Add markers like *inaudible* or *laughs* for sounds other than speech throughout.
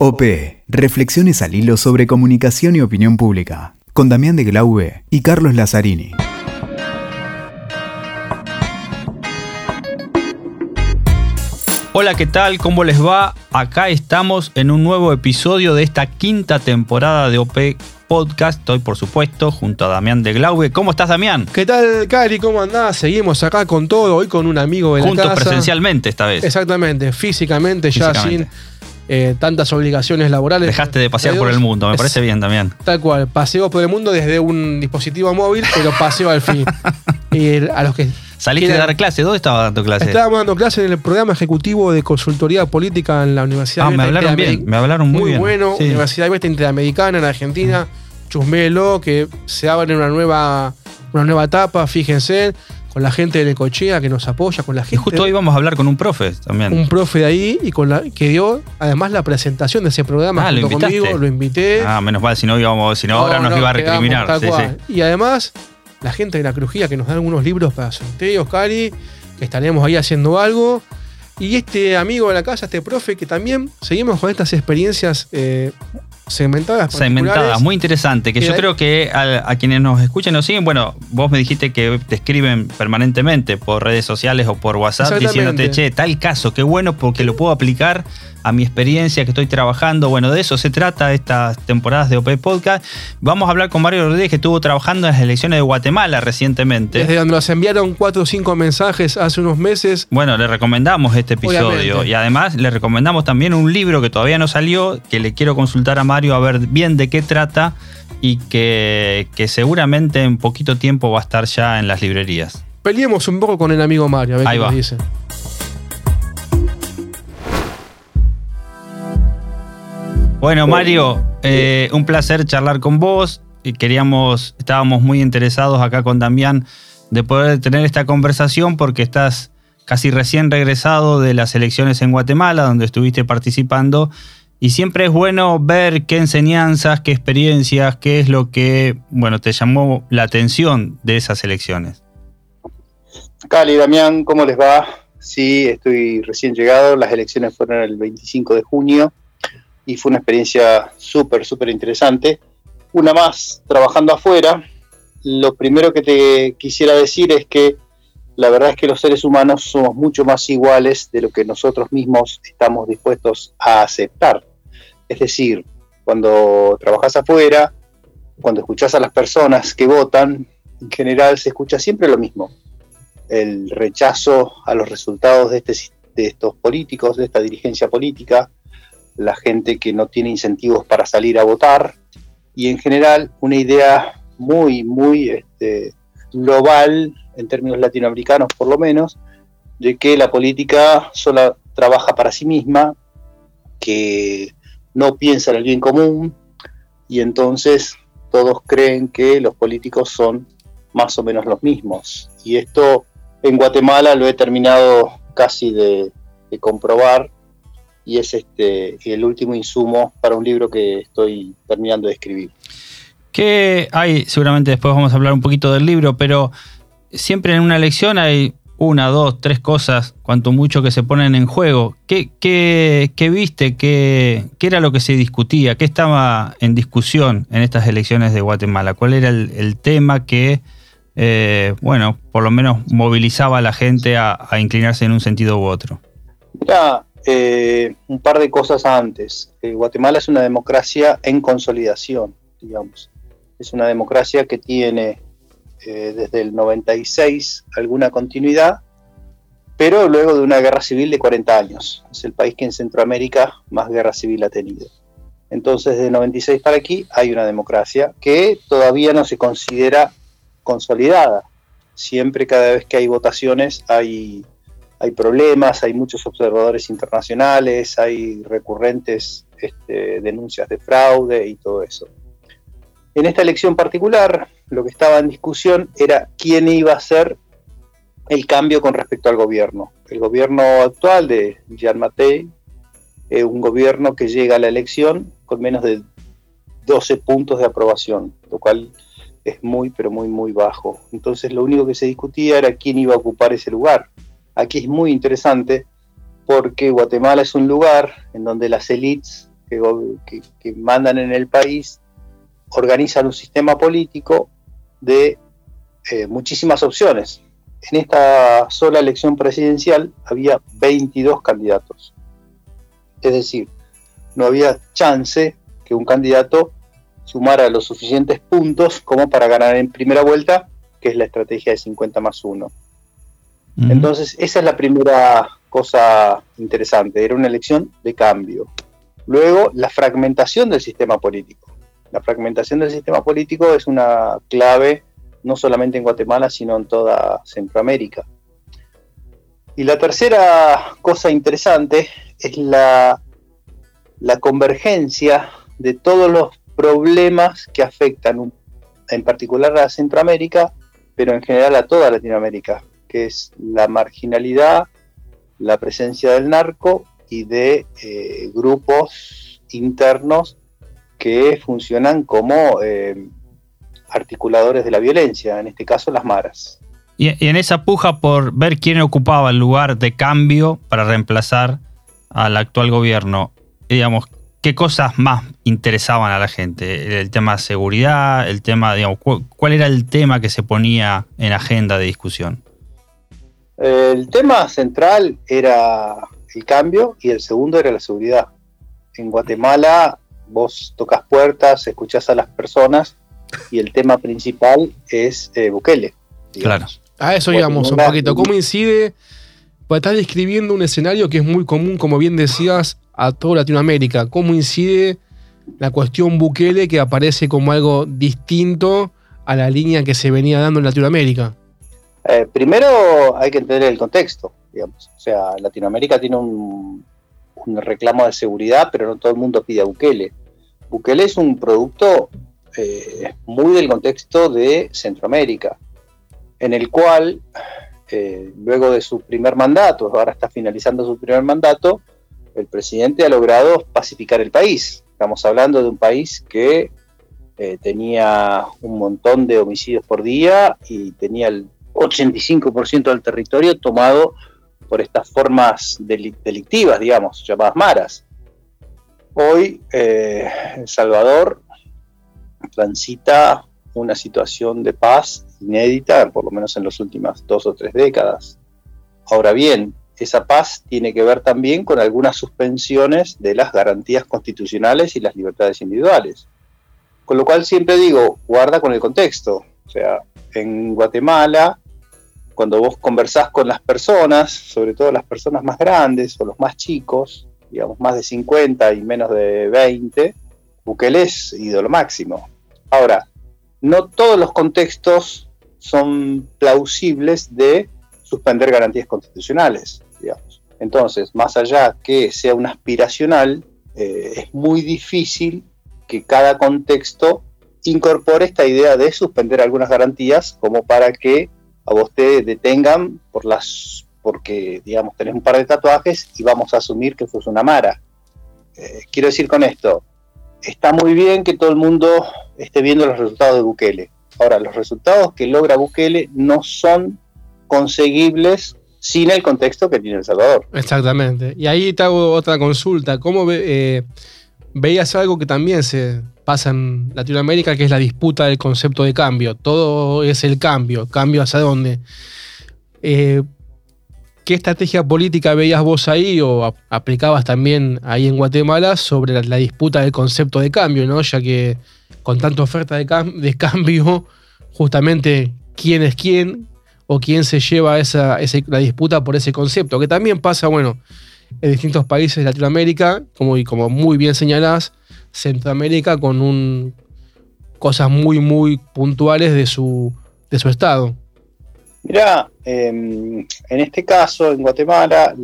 OP. Reflexiones al hilo sobre comunicación y opinión pública. Con Damián de Glaube y Carlos Lazzarini. Hola, ¿qué tal? ¿Cómo les va? Acá estamos en un nuevo episodio de esta quinta temporada de OP Podcast. Estoy, por supuesto, junto a Damián de Glaube. ¿Cómo estás, Damián? ¿Qué tal, Cari? ¿Cómo andás? Seguimos acá con todo, hoy con un amigo de Juntos la casa. presencialmente esta vez. Exactamente, físicamente, ya Físicamente. sin eh, tantas obligaciones laborales. Dejaste de pasear por el mundo, me parece bien, Damián. Tal cual, paseo por el mundo desde un dispositivo móvil, pero paseo al fin. *laughs* Y a los que Saliste de dar clase. ¿Dónde estaba dando clase? Estábamos dando clases en el programa ejecutivo de consultoría política en la Universidad Ah, me hablaron bien, me hablaron muy, Muy bien. bueno, Sí. Universidad Abierta Interamericana en Argentina. Chusmelo, que se abre una nueva, una nueva etapa, fíjense, con la gente de Necochea que nos apoya, con la Y gente. justo hoy vamos a hablar con un profe también. un profe de ahí y con la que dio además la presentación de ese programa Ah, ¿lo junto conmigo, lo invité. Ah, menos mal, si no, íbamos, si no, ahora No, nos no, iba a recriminar. Sí, sí. Y además, la gente de la Crujía que nos da algunos libros para sorteos, Cari, que estaremos ahí haciendo algo. Y este amigo de la casa, este profe, que también seguimos con estas experiencias eh, segmentadas. Segmentada, particulares. muy interesante. Que yo ahí- creo que a, a quienes nos escuchan nos siguen, bueno, vos me dijiste que te escriben permanentemente por redes sociales o por WhatsApp diciéndote, che, tal caso, qué bueno porque lo puedo aplicar a mi experiencia que estoy trabajando. Bueno, de eso se trata estas temporadas de OP Podcast. Vamos a hablar con Mario Rodríguez que estuvo trabajando en las elecciones de Guatemala recientemente. Desde donde nos enviaron cuatro o cinco mensajes hace unos meses. Bueno, le recomendamos este episodio Obviamente. y además le recomendamos también un libro que todavía no salió, que le quiero consultar a Mario a ver bien de qué trata y que, que seguramente en poquito tiempo va a estar ya en las librerías. Peleemos un poco con el amigo Mario, a ver Ahí qué va. nos dice. Bueno, Mario, eh, un placer charlar con vos. Y queríamos, estábamos muy interesados acá con Damián de poder tener esta conversación porque estás casi recién regresado de las elecciones en Guatemala, donde estuviste participando. Y siempre es bueno ver qué enseñanzas, qué experiencias, qué es lo que, bueno, te llamó la atención de esas elecciones. Cali, Damián, ¿cómo les va? Sí, estoy recién llegado. Las elecciones fueron el 25 de junio y fue una experiencia súper, súper interesante. Una más, trabajando afuera. Lo primero que te quisiera decir es que la verdad es que los seres humanos somos mucho más iguales de lo que nosotros mismos estamos dispuestos a aceptar. Es decir, cuando trabajas afuera, cuando escuchas a las personas que votan, en general se escucha siempre lo mismo el rechazo a los resultados de, este, de estos políticos, de esta dirigencia política, la gente que no tiene incentivos para salir a votar y en general una idea muy, muy este, global, en términos latinoamericanos por lo menos, de que la política solo trabaja para sí misma, que no piensa en el bien común y entonces todos creen que los políticos son más o menos los mismos. Y esto en Guatemala lo he terminado casi de comprobar y es este el último insumo para un libro que estoy terminando de escribir. Que hay, seguramente después vamos a hablar un poquito del libro, pero siempre en una elección hay una, dos, tres cosas, cuanto mucho que se ponen en juego. ¿Qué, qué, qué viste? ¿Qué, ¿Qué era lo que se discutía? ¿Qué estaba en discusión en estas elecciones de Guatemala? ¿Cuál era el, el tema que, eh, bueno, por lo menos movilizaba a la gente a, a inclinarse en un sentido u otro? Mira, eh, un par de cosas antes. Eh, Guatemala es una democracia en consolidación, digamos. Es una democracia que tiene eh, desde el 96 alguna continuidad, pero luego de una guerra civil de 40 años. Es el país que en Centroamérica más guerra civil ha tenido. Entonces, de 96 para aquí hay una democracia que todavía no se considera consolidada. Siempre, cada vez que hay votaciones, hay, hay problemas, hay muchos observadores internacionales, hay recurrentes este, denuncias de fraude y todo eso. En esta elección particular, lo que estaba en discusión era quién iba a ser el cambio con respecto al gobierno. El gobierno actual de Jean Matei es un gobierno que llega a la elección con menos de 12 puntos de aprobación, lo cual es muy, pero muy, muy bajo. Entonces lo único que se discutía era quién iba a ocupar ese lugar. Aquí es muy interesante porque Guatemala es un lugar en donde las élites que, mandan en el país organizan un sistema político de eh, muchísimas opciones. En esta sola elección presidencial había 22 candidatos. Es decir, no había chance que un candidato sumara los suficientes puntos como para ganar en primera vuelta, que es la estrategia de 50 más 1. Entonces, esa es la primera cosa interesante, era una elección de cambio. Luego, la fragmentación del sistema político. La fragmentación del sistema político es una clave no solamente en Guatemala, sino en toda Centroamérica. Y la tercera cosa interesante es la, la convergencia de todos los problemas que afectan en particular a Centroamérica, pero en general a toda Latinoamérica que es la marginalidad, la presencia del narco y de eh, grupos internos que funcionan como eh, articuladores de la violencia, en este caso las maras. Y, en esa puja por ver quién ocupaba el lugar de cambio para reemplazar al actual gobierno, digamos, ¿qué cosas más interesaban a la gente? ¿El tema de seguridad? ¿El tema, digamos, cuál era el tema que se ponía en agenda de discusión? El tema central era el cambio y el segundo era la seguridad. En Guatemala vos tocas puertas, escuchás a las personas y el tema principal es eh, Bukele. Claro. A eso digamos un poquito. ¿Cómo incide? Pues estás describiendo un escenario que es muy común, como bien decías, a toda Latinoamérica. ¿Cómo incide la cuestión Bukele que aparece como algo distinto a la línea que se venía dando en Latinoamérica? Eh, primero hay que entender el contexto, digamos. O sea, Latinoamérica tiene un, reclamo de seguridad, pero no todo el mundo pide a Bukele. Bukele es un producto eh, muy del contexto de Centroamérica, en el cual, eh, luego de su primer mandato, ahora está finalizando su primer mandato, el presidente ha logrado pacificar el país. Estamos hablando de un país que tenía un montón de homicidios por día y tenía el 85% del territorio tomado por estas formas delictivas, digamos, llamadas maras. Hoy eh, El Salvador transita una situación de paz inédita, por lo menos en las últimas dos o tres décadas. Ahora bien, esa paz tiene que ver también con algunas suspensiones de las garantías constitucionales y las libertades individuales. Con lo cual siempre digo, guarda con el contexto. O sea, en Guatemala cuando vos conversás con las personas, sobre todo las personas más grandes o los más chicos, digamos más de 50 y menos de 20, Bukele es ídolo máximo. Ahora, no todos los contextos son plausibles de suspender garantías constitucionales. Entonces, más allá que sea un aspiracional, eh, es muy difícil que cada contexto incorpore esta idea de suspender algunas garantías como para que a vos te detengan por las porque digamos tenés un par de tatuajes y vamos a asumir que sos una mara. Eh, quiero decir con esto, está muy bien que todo el mundo esté viendo los resultados de Bukele. Ahora, los resultados que logra Bukele no son conseguibles sin el contexto que tiene El Salvador. Exactamente. Y ahí te hago otra consulta. ¿Cómo eh, veías algo que también se, pasa en Latinoamérica, que es la disputa del concepto de cambio. Todo es el cambio, cambio hacia dónde. Eh, ¿Qué estrategia política veías vos ahí o aplicabas también ahí en Guatemala sobre la, disputa del concepto de cambio, ¿no? ya que con tanta oferta de, cambio, justamente quién es quién o quién se lleva esa, la disputa por ese concepto, que también pasa, bueno, en distintos países de Latinoamérica, como, y como muy bien señalás, Centroamérica con un, cosas muy, muy puntuales de su, de su estado. Mira, em, en este caso, en Guatemala,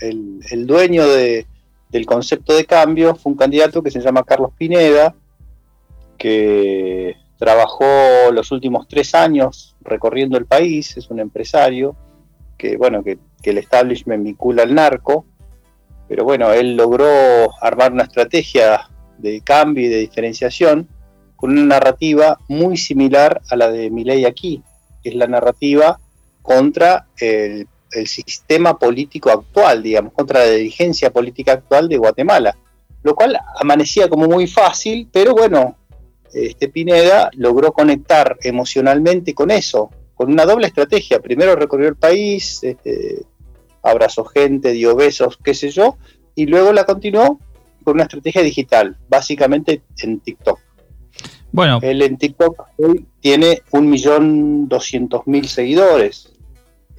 el, dueño del concepto de cambio fue un candidato que se llama Carlos Pineda, que trabajó los últimos tres años recorriendo el país, es un empresario que, bueno, que, el establishment vincula al narco, pero bueno, él logró armar una estrategia de cambio y de diferenciación con una narrativa muy similar a la de Milei aquí, que es la narrativa contra el, sistema político actual, digamos, contra la dirigencia política actual de Guatemala. lo cual amanecía como muy fácil, pero bueno, este Pineda logró conectar emocionalmente con eso, con una doble estrategia. Primero recorrió el país, este, abrazó gente, dio besos, qué sé yo, y luego la continuó con una estrategia digital, básicamente en TikTok. Bueno. Él en TikTok hoy tiene un millón doscientos mil seguidores.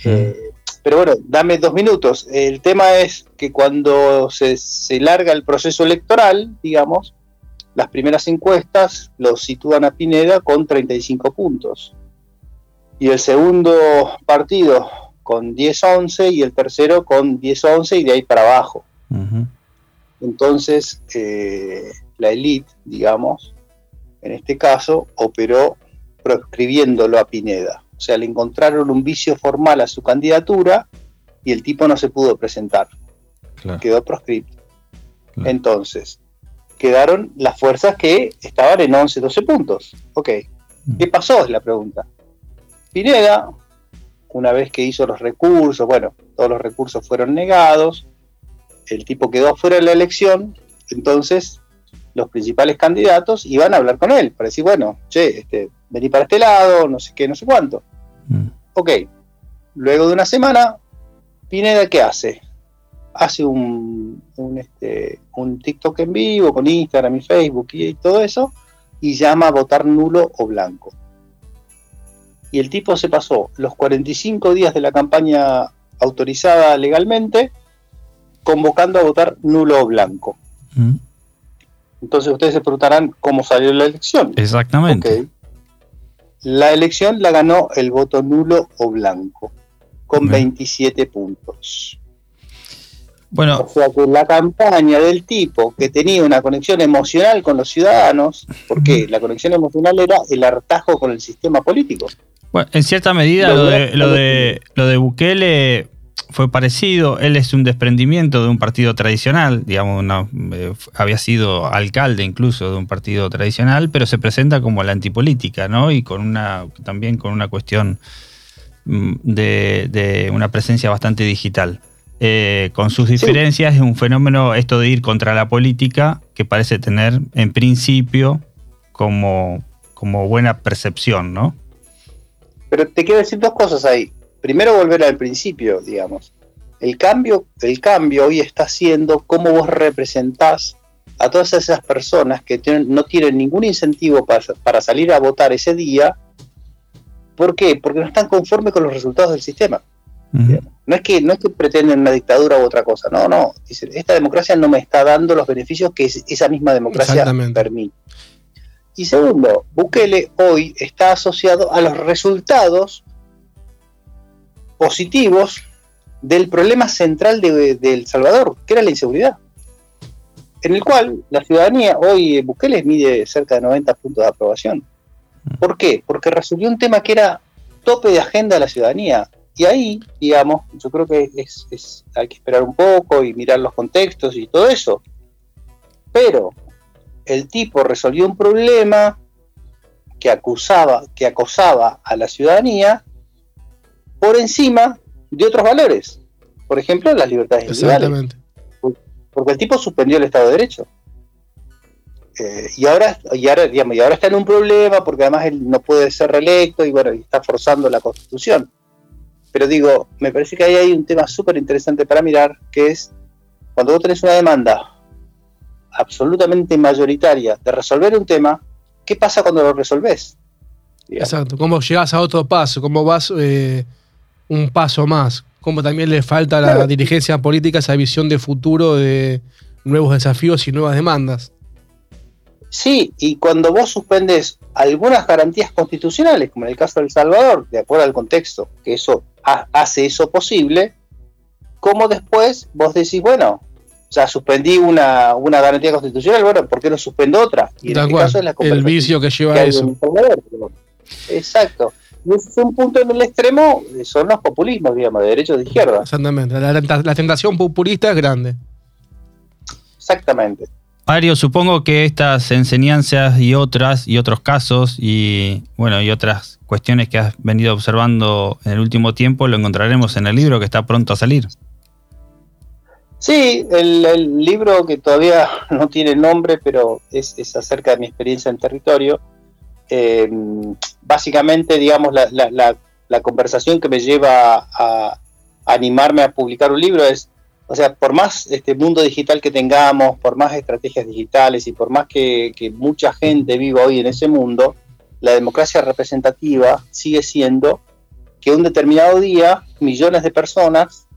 Eh, pero bueno, dame dos minutos. El tema es que cuando se, se larga el proceso electoral, digamos, las primeras encuestas lo sitúan a Pineda con 35 puntos. Y el segundo partido con 10-11 y el tercero con 10-11 y de ahí para abajo. Entonces, eh, la élite, digamos, en este caso, operó proscribiéndolo a Pineda. O sea, le encontraron un vicio formal a su candidatura y el tipo no se pudo presentar. Quedó proscrito. Entonces, quedaron las fuerzas que estaban en 11, 12 puntos. Ok. Mm. ¿Qué pasó? Es la pregunta. Pineda, una vez que hizo los recursos, bueno, todos los recursos fueron negados, el tipo quedó fuera de la elección, entonces los principales candidatos iban a hablar con él para decir, bueno, che, este, vení para este lado, no sé qué, no sé cuánto. Mm. Ok, luego de una semana, Pineda, ¿qué hace? Hace un, un, este, un TikTok en vivo con Instagram y Facebook y, todo eso, y llama a votar nulo o blanco. Y el tipo se pasó los 45 días de la campaña autorizada legalmente convocando a votar nulo o blanco. Mm. Entonces ustedes se preguntarán cómo salió la elección. Exactamente. La elección la ganó el voto nulo o blanco, con 27 puntos. Bueno. O sea que la campaña del tipo que tenía una conexión emocional con los ciudadanos, porque la conexión emocional era el hartajo con el sistema político. Bueno, en cierta medida lo, de, lo, de, lo de Bukele fue parecido. Él es un desprendimiento de un partido tradicional, digamos, eh, había sido alcalde incluso de un partido tradicional, pero se presenta como la antipolítica, ¿no? Y con una, también con una cuestión mm, de, una presencia bastante digital. Eh, con sus diferencias es un fenómeno esto de ir contra la política que parece tener en principio como, como buena percepción, ¿no? Pero te quiero decir dos cosas ahí primero volver al principio, digamos. El cambio, el cambio hoy está siendo cómo vos representás a todas esas personas que no tienen ningún incentivo para, salir a votar ese día. ¿Por qué? Porque no están conformes con los resultados del sistema. No es que no es que pretenden una dictadura u otra cosa, no, no. Dicen, esta democracia no me está dando los beneficios que esa misma democracia permite. Y segundo, Bukele hoy está asociado a los resultados positivos del problema central de, El Salvador, que era la inseguridad. En el cual la ciudadanía, hoy Bukele mide cerca de 90 puntos de aprobación. ¿Por qué? Porque resolvió un tema que era tope de agenda de la ciudadanía. Y ahí, digamos, yo creo que hay que esperar un poco y mirar los contextos y todo eso. Pero el tipo resolvió un problema que acusaba, que acosaba a la ciudadanía por encima de otros valores. Por ejemplo, las libertades individuales. Porque el tipo suspendió el Estado de Derecho. Eh, y, ahora, y, ahora, digamos, y ahora está en un problema porque además él no puede ser reelecto y bueno, está forzando la constitución. Pero digo, me parece que ahí hay un tema súper interesante para mirar, que es cuando vos tenés una demanda absolutamente mayoritaria de resolver un tema, ¿qué pasa cuando lo resolvés? Exacto, cómo llegas a otro paso, cómo vas eh, un paso más. Como también le falta a la dirigencia política esa visión de futuro de nuevos desafíos y nuevas demandas. Sí, y cuando vos suspendes algunas garantías constitucionales, como en el caso de El Salvador, de acuerdo al contexto, que eso hace eso posible, ¿cómo después vos decís, bueno, o sea, suspendí una, garantía constitucional, bueno, ¿por qué no suspendo otra? Y en este caso es la El vicio que lleva a eso. Exacto. Y ese es un punto en el extremo, son los populismos, digamos, de derecha o de izquierda. Exactamente. La, tentación populista es grande. Exactamente. Mario, supongo que estas enseñanzas y otras, y otros casos, y bueno, y otras cuestiones que has venido observando en el último tiempo, lo encontraremos en el libro que está pronto a salir. Sí, el, libro que todavía *laughs* no tiene nombre, pero es, acerca de mi experiencia en territorio. Eh, básicamente, digamos, la, conversación que me lleva a, animarme a publicar un libro es, o sea, por más este mundo digital que tengamos, por más estrategias digitales y por más que, que mucha gente viva hoy en ese mundo, la democracia representativa sigue siendo que un determinado día millones de personas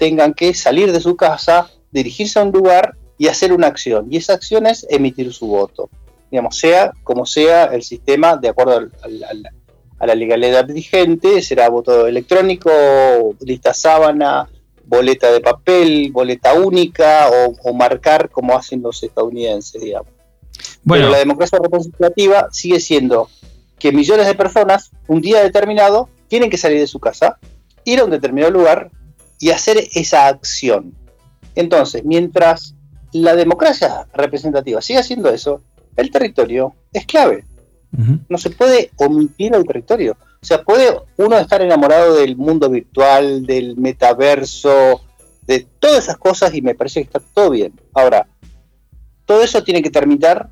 tengan que salir de su casa, dirigirse a un lugar y hacer una acción. Y esa acción es emitir su voto. Digamos, sea como sea el sistema, de acuerdo a la legalidad vigente, será voto electrónico, lista sábana, boleta de papel, boleta única o, marcar como hacen los estadounidenses, digamos. Bueno. Pero la democracia representativa sigue siendo que millones de personas, un día determinado, tienen que salir de su casa, ir a un determinado lugar y hacer esa acción. Entonces, mientras la democracia representativa siga haciendo eso, el territorio es clave. No se puede omitir el territorio. O sea, puede uno estar enamorado del mundo virtual, del metaverso, de todas esas cosas y me parece que está todo bien. Ahora, todo eso tiene que terminar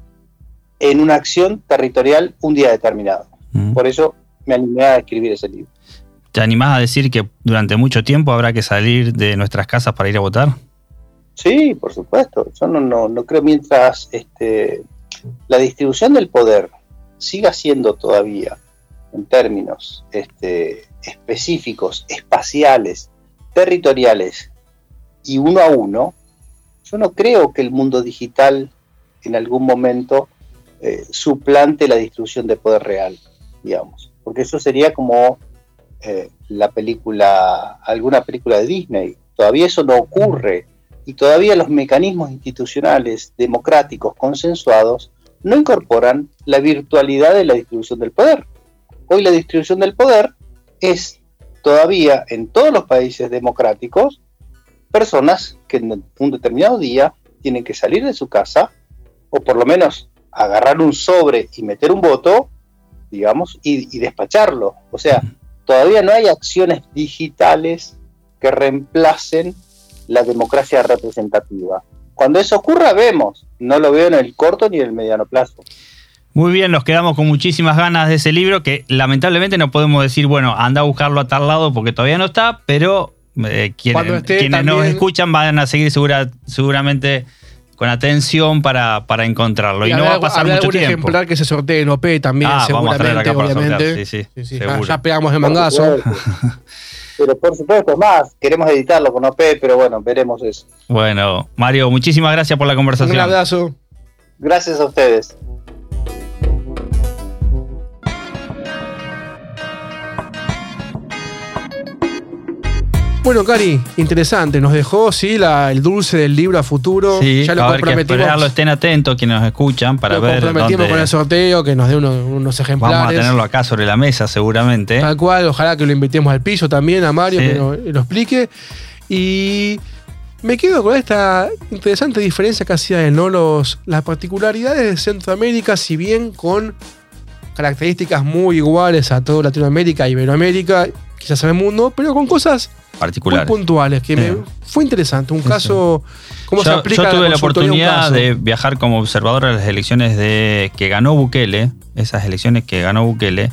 en una acción territorial un día determinado. Por eso me animé a escribir ese libro. ¿Te animás a decir que durante mucho tiempo habrá que salir de nuestras casas para ir a votar? Sí, por supuesto. Yo no, no, creo mientras este, la distribución del poder siga siendo todavía en términos este, específicos, espaciales, territoriales y uno a uno, yo no creo que el mundo digital en algún momento eh, suplante la distribución de poder real, digamos, porque eso sería como eh, la película, alguna película de Disney. Todavía eso no ocurre y todavía los mecanismos institucionales democráticos consensuados no incorporan la virtualidad de la distribución del poder. Hoy la distribución del poder es todavía en todos los países democráticos personas que en un determinado día tienen que salir de su casa o por lo menos agarrar un sobre y meter un voto, digamos, y, y despacharlo. O sea, todavía no hay acciones digitales que reemplacen la democracia representativa. Cuando eso ocurra, vemos. No lo veo en el corto ni en el mediano plazo. Muy bien, nos quedamos con muchísimas ganas de ese libro que lamentablemente no podemos decir, bueno, anda a buscarlo a tal lado porque todavía no está, pero eh, quienes, nos escuchan van a seguir segura, seguramente con atención para, para encontrarlo. Y, no va a pasar mucho tiempo. ejemplar que se sortee en OP también, ah, seguramente, obviamente. Sí, sí, sí, ya, pegamos el mangazo. pero por supuesto, más, queremos editarlo con OP, pero bueno, veremos eso. Bueno, Mario, muchísimas gracias por la conversación. Un abrazo. Gracias a ustedes. Bueno, Cari, interesante. Nos dejó, sí, la, el dulce del libro a futuro. Sí, ya lo a comprometimos. estén atentos quienes nos escuchan para ver. Lo comprometimos con el sorteo, que nos dé unos, ejemplares. Vamos a tenerlo acá sobre la mesa, seguramente. Tal cual, ojalá que lo invitemos al piso también, a Mario, que lo, explique. Y me quedo con esta interesante diferencia que hacía de ¿no? Los, las particularidades de Centroamérica, si bien con características muy iguales a toda Latinoamérica, Iberoamérica, quizás el mundo, pero con cosas particulares. Muy puntuales, que fue interesante. Un caso. ¿Cómo yo, se aplica yo tuve la, oportunidad de viajar como observador a las elecciones de que ganó Bukele, esas elecciones que ganó Bukele.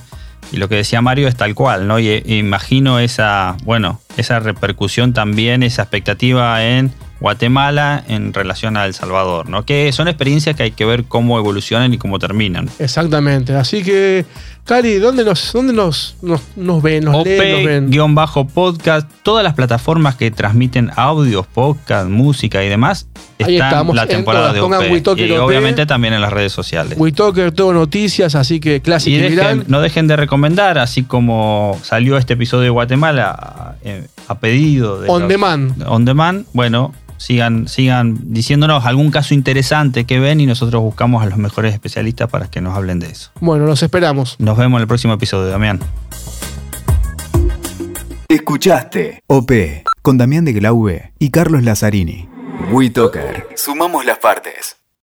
Y lo que decía Mario es tal cual, ¿no? Y, y imagino esa, bueno, esa repercusión también, esa expectativa en Guatemala en relación a El Salvador, ¿no? Que son experiencias que hay que ver cómo evolucionan y cómo terminan. Exactamente. Así que, Cari, ¿dónde nos, dónde nos, nos, ven? Nos leen, guion bajo podcast, todas las plataformas que transmiten audios, podcast, música y demás, Ahí estamos, la temporada de OP. y obviamente también en las redes sociales. WeTalker, todo noticias, así que clásico. Y no dejen de recomendar, así como salió este episodio de Guatemala eh, a, pedido de... On demand. On demand, bueno, sigan, sigan diciéndonos algún caso interesante que ven y nosotros buscamos a los mejores especialistas para que nos hablen de eso. Bueno, los esperamos. Nos vemos en el próximo episodio, Damián. Escuchaste OP con Damián de Glaube y Carlos Lazzarini. WeToker. Sumamos las partes.